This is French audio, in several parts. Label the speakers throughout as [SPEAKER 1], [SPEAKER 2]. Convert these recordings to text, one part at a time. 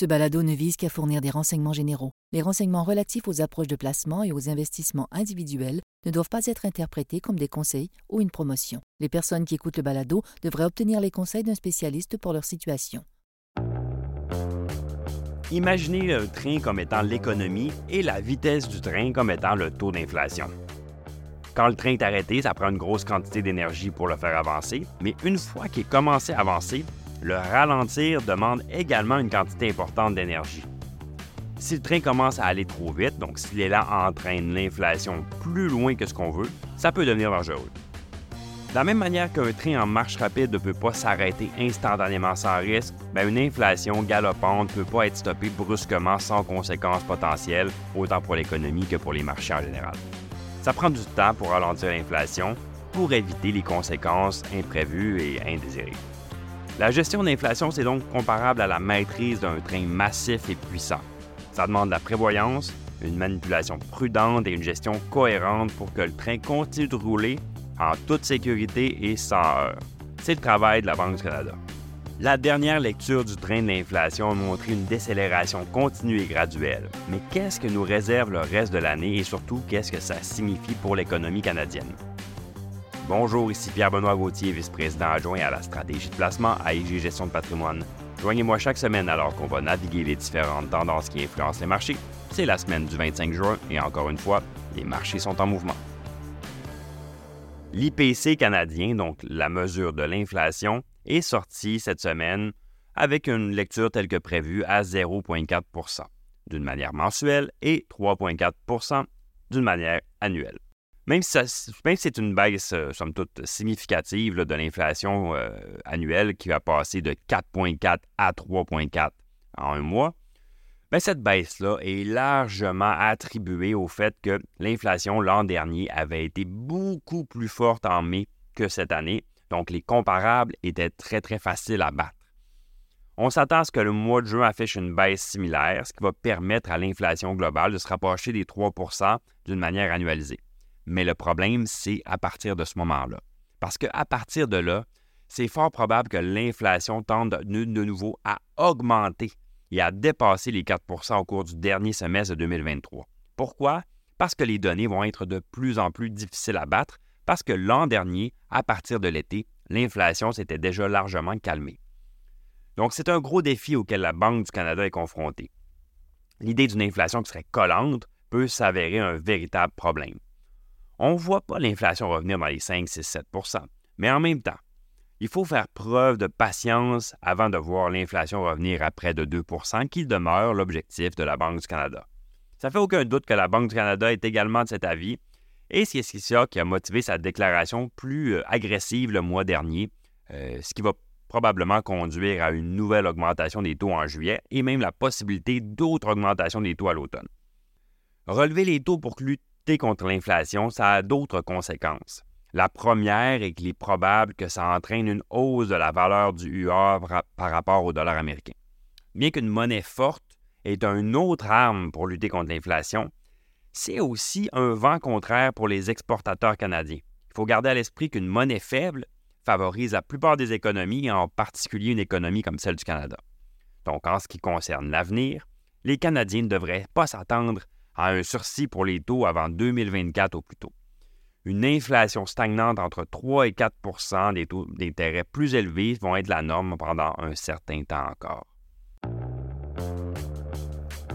[SPEAKER 1] Ce balado ne vise qu'à fournir des renseignements généraux. Les renseignements relatifs aux approches de placement et aux investissements individuels ne doivent pas être interprétés comme des conseils ou une promotion. Les personnes qui écoutent le balado devraient obtenir les conseils d'un spécialiste pour leur situation.
[SPEAKER 2] Imaginez le train comme étant l'économie et la vitesse du train comme étant le taux d'inflation. Quand le train est arrêté, ça prend une grosse quantité d'énergie pour le faire avancer, mais une fois qu'il est commencé à avancer, le ralentir demande également une quantité importante d'énergie. Si le train commence à aller trop vite, donc si l'élan entraîne l'inflation plus loin que ce qu'on veut, ça peut devenir dangereux. De la même manière qu'un train en marche rapide ne peut pas s'arrêter instantanément sans risque, ben, une inflation galopante ne peut pas être stoppée brusquement sans conséquences potentielles, autant pour l'économie que pour les marchés en général. Ça prend du temps pour ralentir l'inflation, pour éviter les conséquences imprévues et indésirées. La gestion d'inflation, c'est donc comparable à la maîtrise d'un train massif et puissant. Ça demande de la prévoyance, une manipulation prudente et une gestion cohérente pour que le train continue de rouler en toute sécurité et sans heurts. C'est le travail de la Banque du Canada. La dernière lecture du train de l'inflation a montré une décélération continue et graduelle. Mais qu'est-ce que nous réserve le reste de l'année et surtout qu'est-ce que ça signifie pour l'économie canadienne? Bonjour, ici Pierre-Benoît Gauthier, vice-président adjoint à la stratégie de placement à IG Gestion de patrimoine. Joignez-moi chaque semaine alors qu'on va naviguer les différentes tendances qui influencent les marchés. C'est la semaine du 25 juin et encore une fois, les marchés sont en mouvement. L'IPC canadien, donc la mesure de l'inflation, est sorti cette semaine avec une lecture telle que prévue à 0,4% d'une manière mensuelle et 3,4% d'une manière annuelle. Même si, c'est une baisse, euh, somme toute, significative de l'inflation euh, annuelle qui va passer de 4,4 à 3,4 en un mois, ben, cette baisse-là est largement attribuée au fait que l'inflation l'an dernier avait été beaucoup plus forte en mai que cette année, donc les comparables étaient très très faciles à battre. On s'attend à ce que le mois de juin affiche une baisse similaire, ce qui va permettre à l'inflation globale de se rapprocher des 3% d'une manière annualisée. Mais le problème, c'est à partir de ce moment-là. Parce qu'à partir de là, c'est fort probable que l'inflation tende de, nouveau à augmenter et à dépasser les 4% au cours du dernier semestre de 2023. Pourquoi? Parce que les données vont être de plus en plus difficiles à battre, parce que l'an dernier, à partir de l'été, l'inflation s'était déjà largement calmée. Donc, c'est un gros défi auquel la Banque du Canada est confrontée. L'idée d'une inflation qui serait collante peut s'avérer un véritable problème on ne voit pas l'inflation revenir dans les 5, 6, 7% Mais en même temps, il faut faire preuve de patience avant de voir l'inflation revenir à près de 2% qui demeure l'objectif de la Banque du Canada. Ça fait aucun doute que la Banque du Canada est également de cet avis, et c'est ça qui a motivé sa déclaration plus euh, agressive le mois dernier, euh, ce qui va probablement conduire à une nouvelle augmentation des taux en juillet et même la possibilité d'autres augmentations des taux à l'automne. Relever les taux pour lutter contre l'inflation, ça a d'autres conséquences. La première est qu'il est probable que ça entraîne une hausse de la valeur du UA par rapport au dollar américain. Bien qu'une monnaie forte est une autre arme pour lutter contre l'inflation, c'est aussi un vent contraire pour les exportateurs canadiens. Il faut garder à l'esprit qu'une monnaie faible favorise la plupart des économies, en particulier une économie comme celle du Canada. Donc, en ce qui concerne l'avenir, les Canadiens ne devraient pas s'attendre à un sursis pour les taux avant 2024 au plus tôt. Une inflation stagnante entre 3 et 4% des taux d'intérêt plus élevés vont être la norme pendant un certain temps encore.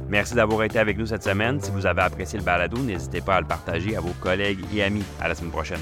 [SPEAKER 2] Merci d'avoir été avec nous cette semaine. Si vous avez apprécié le balado, n'hésitez pas à le partager à vos collègues et amis. À la semaine prochaine.